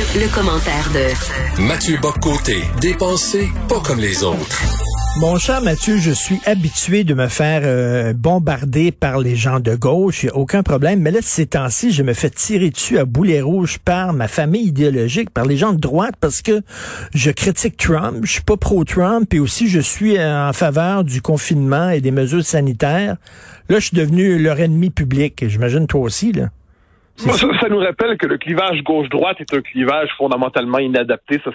Le, commentaire de Mathieu Boccoté, dépensé pas comme les autres. Mon cher Mathieu, je suis habitué de me faire euh, bombarder par les gens de gauche, il n'y a aucun problème. Mais là, ces temps-ci, je me fais tirer dessus à boulet rouge par ma famille idéologique, par les gens de droite, parce que je critique Trump, je suis pas pro-Trump, et aussi je suis en faveur du confinement et des mesures sanitaires. Là, je suis devenu leur ennemi public. J'imagine toi aussi, là. Ça, nous rappelle que le clivage gauche-droite est un clivage fondamentalement inadapté. Ça,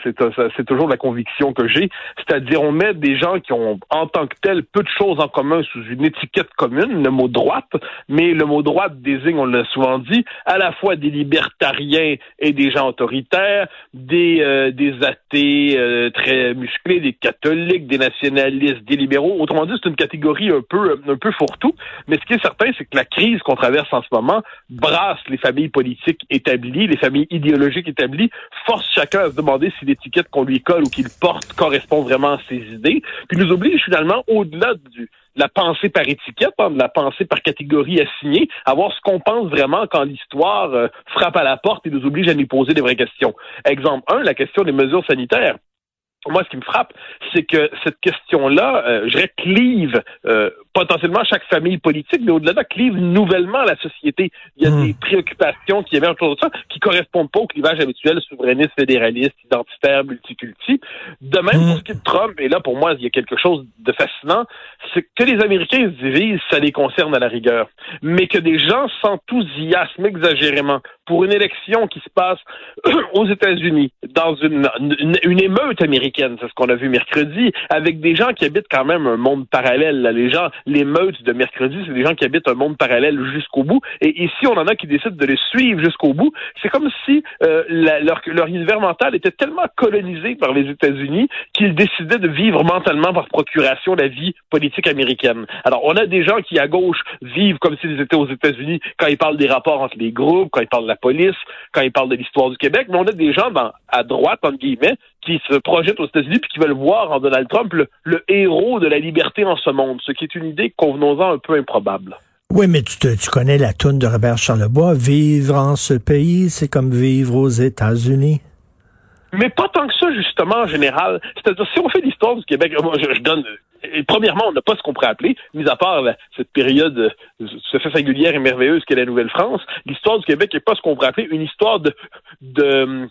c'est toujours la conviction que j'ai. C'est-à-dire, on met des gens qui ont, en tant que tels, peu de choses en commun sous une étiquette commune, le mot droite, mais le mot droite désigne, on l'a souvent dit, à la fois des libertariens et des gens autoritaires, des, euh, des athées euh, très musclés, des catholiques, des nationalistes, des libéraux. Autrement dit, c'est une catégorie un peu, un peu fourre-tout. Mais ce qui est certain, c'est que la crise qu'on traverse en ce moment brasse les familles familles politiques établies, les familles idéologiques établies, forcent chacun à se demander si l'étiquette qu'on lui colle ou qu'il porte correspond vraiment à ses idées, puis nous oblige finalement, au-delà de la pensée par étiquette, hein, de la pensée par catégorie assignée, à voir ce qu'on pense vraiment quand l'histoire euh, frappe à la porte et nous oblige à nous poser des vraies questions. Exemple 1, la question des mesures sanitaires moi, ce qui me frappe, c'est que cette question-là, euh, je dirais, clive euh, potentiellement chaque famille politique, mais au-delà de ça, clive nouvellement la société. Il y a hmm. des préoccupations qui émergent autour de ça qui correspondent pas au clivage habituel souverainiste, fédéraliste, identitaire, multiculti. De même, pour hmm. ce qui est de Trump, et là, pour moi, il y a quelque chose de fascinant, c'est que les Américains se divisent, ça les concerne à la rigueur. Mais que des gens s'enthousiasment exagérément pour une élection qui se passe aux États-Unis, dans une, une, émeute américaine, c'est ce qu'on a vu mercredi, avec des gens qui habitent quand même un monde parallèle. Là. Les gens, l'émeute de mercredi, c'est des gens qui habitent un monde parallèle jusqu'au bout. Et ici, on en a qui décident de les suivre jusqu'au bout. C'est comme si euh, leur, leur univers mental était tellement colonisé par les États-Unis qu'ils décidaient de vivre mentalement par procuration la vie politique américaine. Alors, on a des gens qui, à gauche, vivent comme s'ils étaient aux États-Unis quand ils parlent des rapports entre les groupes, quand ils parlent de la police, quand ils parlent de l'histoire du Québec, mais on a des gens dans, à droite, entre guillemets, qui se projettent aux États-Unis puis qui veulent voir en Donald Trump le, héros de la liberté en ce monde, ce qui est une idée, convenons-en, un peu improbable. Oui, mais tu, connais la toune de Robert Charlebois, vivre en ce pays, c'est comme vivre aux États-Unis. Mais pas tant que ça, justement, en général. C'est-à-dire, si on fait l'histoire du Québec, moi, je, donne... premièrement, on n'a pas ce qu'on pourrait appeler, mis à part cette période ce fait singulière et merveilleuse qu'est la Nouvelle-France, l'histoire du Québec n'est pas ce qu'on pourrait appeler une histoire de, de,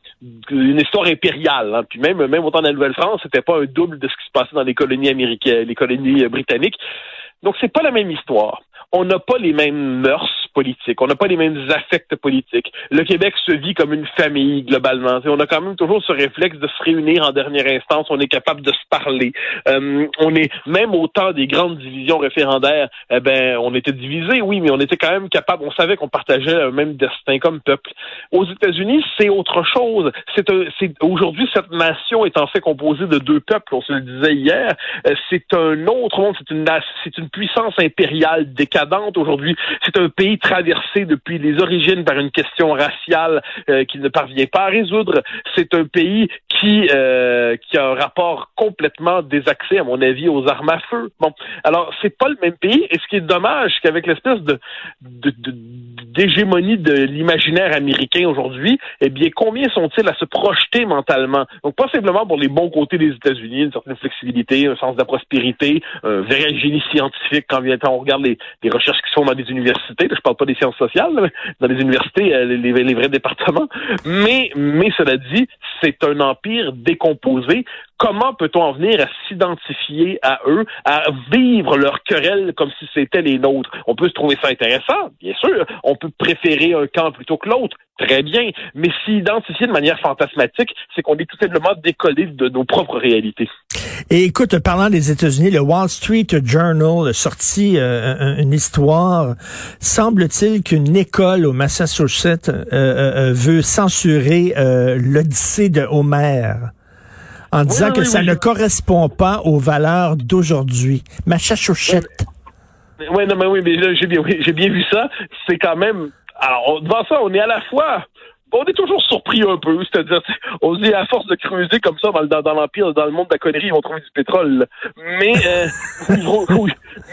une histoire impériale. Hein. Puis même, même autant de la Nouvelle-France, c'était pas un double de ce qui se passait dans les colonies américaines, les colonies britanniques. Donc, c'est pas la même histoire. On n'a pas les mêmes mœurs politique. On n'a pas les mêmes affects politiques. Le Québec se vit comme une famille globalement. on a quand même toujours ce réflexe de se réunir en dernière instance. On est capable de se parler. Euh, on est même au temps des grandes divisions référendaires. Eh ben, on était divisés, oui, mais on était quand même capable. On savait qu'on partageait un même destin comme peuple. Aux États-Unis, c'est autre chose. C'est aujourd'hui cette nation est en fait composée de deux peuples. On se le disait hier. Euh, c'est un autre monde. C'est une c'est une puissance impériale décadente aujourd'hui. C'est un pays traversé depuis les origines par une question raciale euh, qu'il ne parvient pas à résoudre. C'est un pays qui euh, qui a un rapport complètement désaxé, à mon avis, aux armes à feu. Bon, alors c'est pas le même pays. Et ce qui est dommage, c'est qu'avec l'espèce de, de, d'hégémonie de l'imaginaire américain aujourd'hui, eh bien, combien sont-ils à se projeter mentalement? Donc, pas simplement pour les bons côtés des États-Unis, une certaine flexibilité, un sens de la prospérité, un vrai génie scientifique quand on regarde les, les recherches qui sont dans des universités. je parle pas des sciences sociales, dans les universités, euh, les, les vrais départements. Mais, mais cela dit, c'est un empire décomposé. Comment peut-on en venir à s'identifier à eux, à vivre leur querelle comme si c'était les nôtres? On peut se trouver ça intéressant, bien sûr. On peut préférer un camp plutôt que l'autre. Très bien. Mais s'identifier de manière fantasmatique, c'est qu'on est tout simplement décollé de nos propres réalités. Et écoute, parlant des États-Unis, le Wall Street Journal a sorti euh, une histoire. Semble-t-il qu'une école au Massachusetts euh, euh, veut censurer l'Odyssée de Homère en disant que ça ne correspond pas aux valeurs d'aujourd'hui. Massachusetts. Oui, non, mais oui, mais j'ai bien, j'ai bien vu ça. C'est quand même. Alors, devant ça, on est à la fois on est toujours surpris un peu. C'est-à-dire, on se dit à force de creuser comme ça dans, dans l'empire, dans le monde de la connerie, ils vont trouver du pétrole. Mais, euh,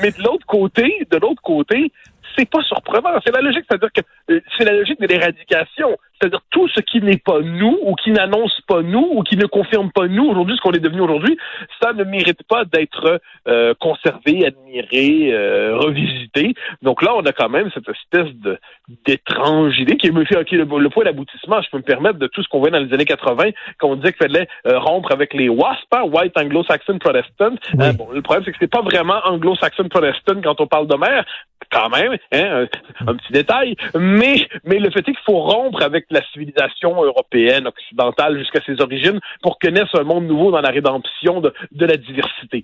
mais de l'autre côté, de l'autre côté, c'est pas surprenant. C'est la logique, c'est-à-dire que euh, c'est la logique de l'éradication. C'est-à-dire tout ce qui n'est pas nous ou qui n'annonce pas nous ou qui ne confirme pas nous aujourd'hui, ce qu'on est devenu aujourd'hui, ça ne mérite pas d'être euh, conservé, admiré, euh, revisité. Donc là, on a quand même cette espèce de d'étrange idée qui me fait le, le point d'aboutissement, je peux me permettre, de tout ce qu'on voit dans les années 80, quand on disait qu'il fallait rompre avec les WASP, hein, White Anglo-Saxon Protestant. Bon, le problème, c'est que c'est pas vraiment Anglo-Saxon Protestant quand on parle d'Homère, quand même, hein, un, petit détail, mais, mais le fait est qu'il faut rompre avec la civilisation européenne, occidentale, jusqu'à ses origines, pour que naisse un monde nouveau dans la rédemption de, de la diversité.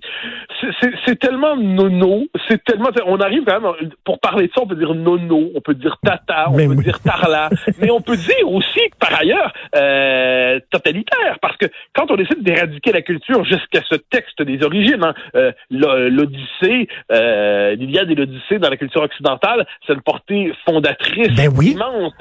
C'est tellement nono, c'est tellement... On arrive quand même, pour parler de ça, on peut dire nono, on peut dire tata, on peut dire tarla, mais on peut dire aussi, par ailleurs, euh, totalitaire, parce que quand on décide d'éradiquer la culture jusqu'à ce texte des origines, hein, euh, l'Odyssée, euh, l'Iliade et l'Odyssée dans la culture occidentale, c'est une portée fondatrice ben oui. immense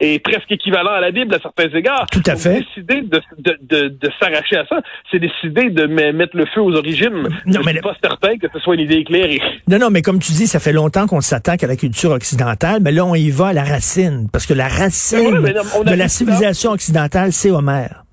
et presque équivalent à la Bible à certains égards. Tout à fait. Décider de, de, de, de s'arracher à ça, c'est décider de mettre le feu aux origines. Non, Je suis pas certain que ce soit une idée éclairée. Non, non, mais comme tu dis, ça fait longtemps qu'on s'attaque à la culture occidentale, mais là, on y va à la racine, parce que la racine de la civilisation occidentale, c'est Homère.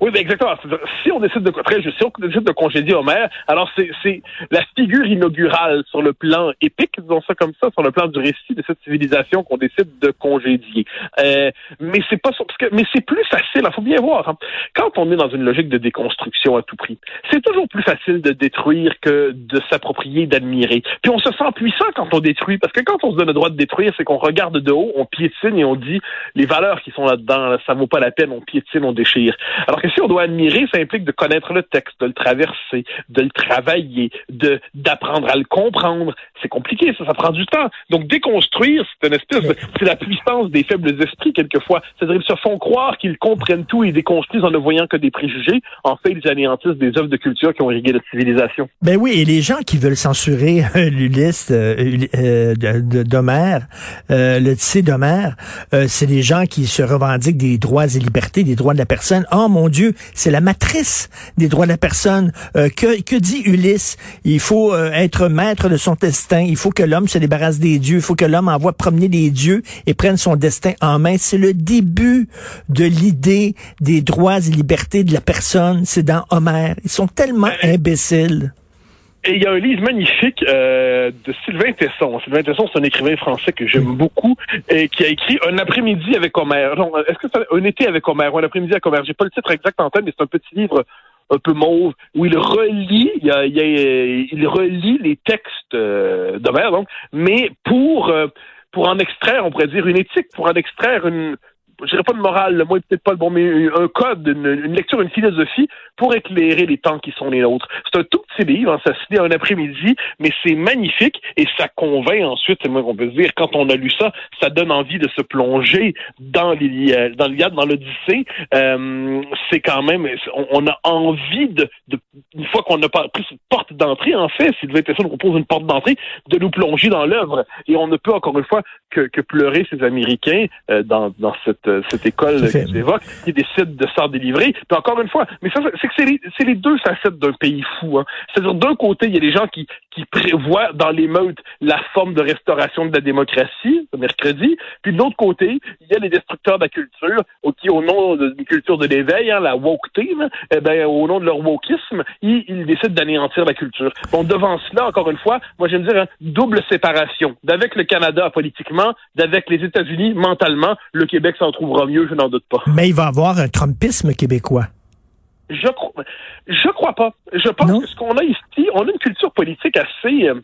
Oui, ben exactement. Si on décide de si on décide de congédier Homère, alors c'est la figure inaugurale sur le plan épique, disons ça comme ça, sur le plan du récit de cette civilisation qu'on décide de congédier. Euh, mais c'est pas parce que mais c'est plus facile. Il faut bien voir. Hein. Quand on est dans une logique de déconstruction à tout prix, c'est toujours plus facile de détruire que de s'approprier, d'admirer. Puis on se sent puissant quand on détruit, parce que quand on se donne le droit de détruire, c'est qu'on regarde de haut, on piétine et on dit les valeurs qui sont là-dedans, ça vaut pas la peine, on piétine, on déchire. Alors si on doit admirer, ça implique de connaître le texte, de le traverser, de le travailler, de d'apprendre à le comprendre. C'est compliqué, ça, ça prend du temps. Donc déconstruire, c'est une espèce c'est la puissance des faibles esprits quelquefois. C'est-à-dire ils se font croire qu'ils comprennent tout et déconstruisent en ne voyant que des préjugés. En fait, ils anéantissent des œuvres de culture qui ont irrigué la civilisation. Ben oui, et les gens qui veulent censurer euh, l'Ulysse euh, euh d'Homère, le Tissé d'Homère, euh, c'est des gens qui se revendiquent des droits et libertés, des droits de la personne. Oh mon Dieu, c'est la matrice des droits de la personne. Euh, que, que dit Ulysse? Il faut euh, être maître de son destin. Il faut que l'homme se débarrasse des dieux. Il faut que l'homme envoie promener les dieux et prenne son destin en main. C'est le début de l'idée des droits et libertés de la personne. C'est dans Homère. Ils sont tellement imbéciles. Et il y a un livre magnifique euh, de Sylvain Tesson. Sylvain Tesson, c'est un écrivain français que j'aime beaucoup et qui a écrit Un après-midi avec Homère. Est-ce que c'est un été avec Homère ou un après-midi avec Homère? J'ai pas le titre exact en tête, mais c'est un petit livre un peu mauve où il relit, il, a, il, relit les textes euh, d'Homère, donc, mais pour euh, pour en extraire, on pourrait dire une éthique, pour en extraire une je dirais pas de morale, le mot peut-être pas le bon, mais un code, une, lecture, une philosophie pour éclairer les temps qui sont les nôtres. C'est un tout petit livre, hein, ça se lit un après-midi, mais c'est magnifique et ça convainc ensuite, c'est moi qu'on peut se dire, quand on a lu ça, ça donne envie de se plonger dans l'Iliade, dans l'Odyssée. Euh, c'est quand même, on, a envie de, une fois qu'on a pris cette porte d'entrée, en fait, si être ça nous propose une porte d'entrée, de nous plonger dans l'œuvre. Et on ne peut encore une fois que, que pleurer ces Américains euh, dans, dans cette euh, cette, école que tu évoques, qui décide de s'en délivrer. Puis encore une fois, mais ça, c'est que c'est les, les, deux facettes d'un pays fou. Hein. C'est-à-dire, d'un côté, il y a des gens qui, qui prévoient dans l'émeute la forme de restauration de la démocratie, le mercredi, puis de l'autre côté, il y a les destructeurs de la culture, qui, au nom d'une culture de l'éveil, hein, la woketé, eh ben, au nom de leur wokisme, ils, ils décident d'anéantir la culture. Bon, devant cela, encore une fois, moi j'aime dire, hein, double séparation. D'avec le Canada politiquement, d'avec les États-Unis mentalement, le Québec s'en trouvera mieux, je n'en doute pas. Mais il va avoir un Trumpisme québécois. Je crois, je crois pas. Je pense que ce qu'on a ici, on a une culture politique assez, euh,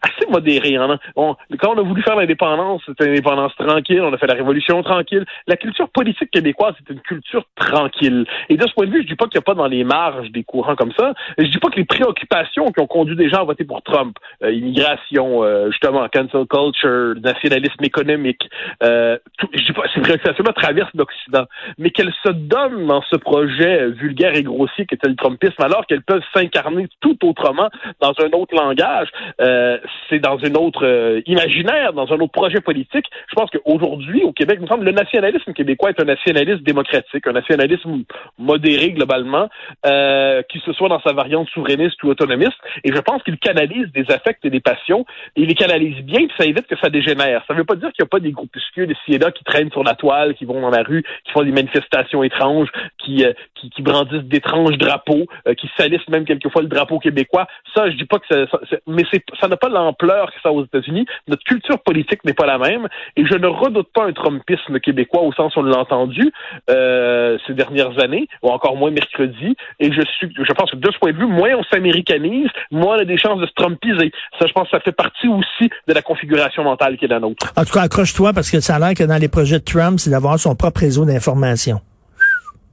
assez modéré. Hein? quand on a voulu faire l'indépendance, c'était une indépendance tranquille. On a fait la révolution tranquille. La culture politique québécoise, c'est une culture tranquille. Et de ce point de vue, je dis pas qu'il n'y a pas dans les marges des courants comme ça. Je dis pas que les préoccupations qui ont conduit des gens à voter pour Trump, euh, immigration, euh, justement, cancel culture, nationalisme économique, euh, je dis pas ces préoccupations-là traversent l'Occident, mais qu'elles se donnent dans ce projet vulgaire et grossier qu'était le Trumpisme, alors qu'elles peuvent s'incarner tout autrement dans un autre langage. Euh, c'est dans une autre euh, imaginaire, dans un autre projet politique. Je pense qu'aujourd'hui, au Québec, il me le nationalisme québécois est un nationalisme démocratique, un nationalisme modéré globalement, euh, qui se soit dans sa variante souverainiste ou autonomiste. Et je pense qu'il canalise des affects et des passions. Et il les canalise bien, puis ça évite que ça dégénère. Ça ne veut pas dire qu'il n'y a pas des groupuscules, des ci qui traînent sur la toile, qui vont dans la rue, qui font des manifestations étranges, qui, euh, qui, brandissent d'étranges drapeaux, euh, qui salissent même quelquefois le drapeau québécois. Ça, je dis pas que ça, ça mais ça n'a pas l'ampleur que ça aux États-Unis. Notre culture politique n'est pas la même, et je ne redoute pas un Trumpisme québécois au sens où on l'a entendu euh, ces dernières années, ou encore moins mercredi. Et je suis, je pense que de ce point de vue, moins on s'américanise, moins on a des chances de se trumpiser. Ça, je pense que ça fait partie aussi de la configuration mentale qui est la nôtre. En tout cas, accroche-toi parce que ça a l'air que dans les projets de Trump, c'est d'avoir son propre réseau d'information.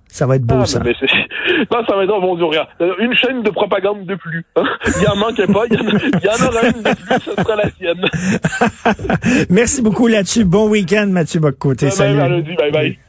Ça va être beau, ah, ça. non, ça va être bon, Dieu, Une chaîne de propagande de plus. Hein. Il en manquait pas. Il y, en, aura une de plus, ce sera la sienne. Merci beaucoup là-dessus. Bon week-end, Mathieu Bocoté. Salut. Bye bye.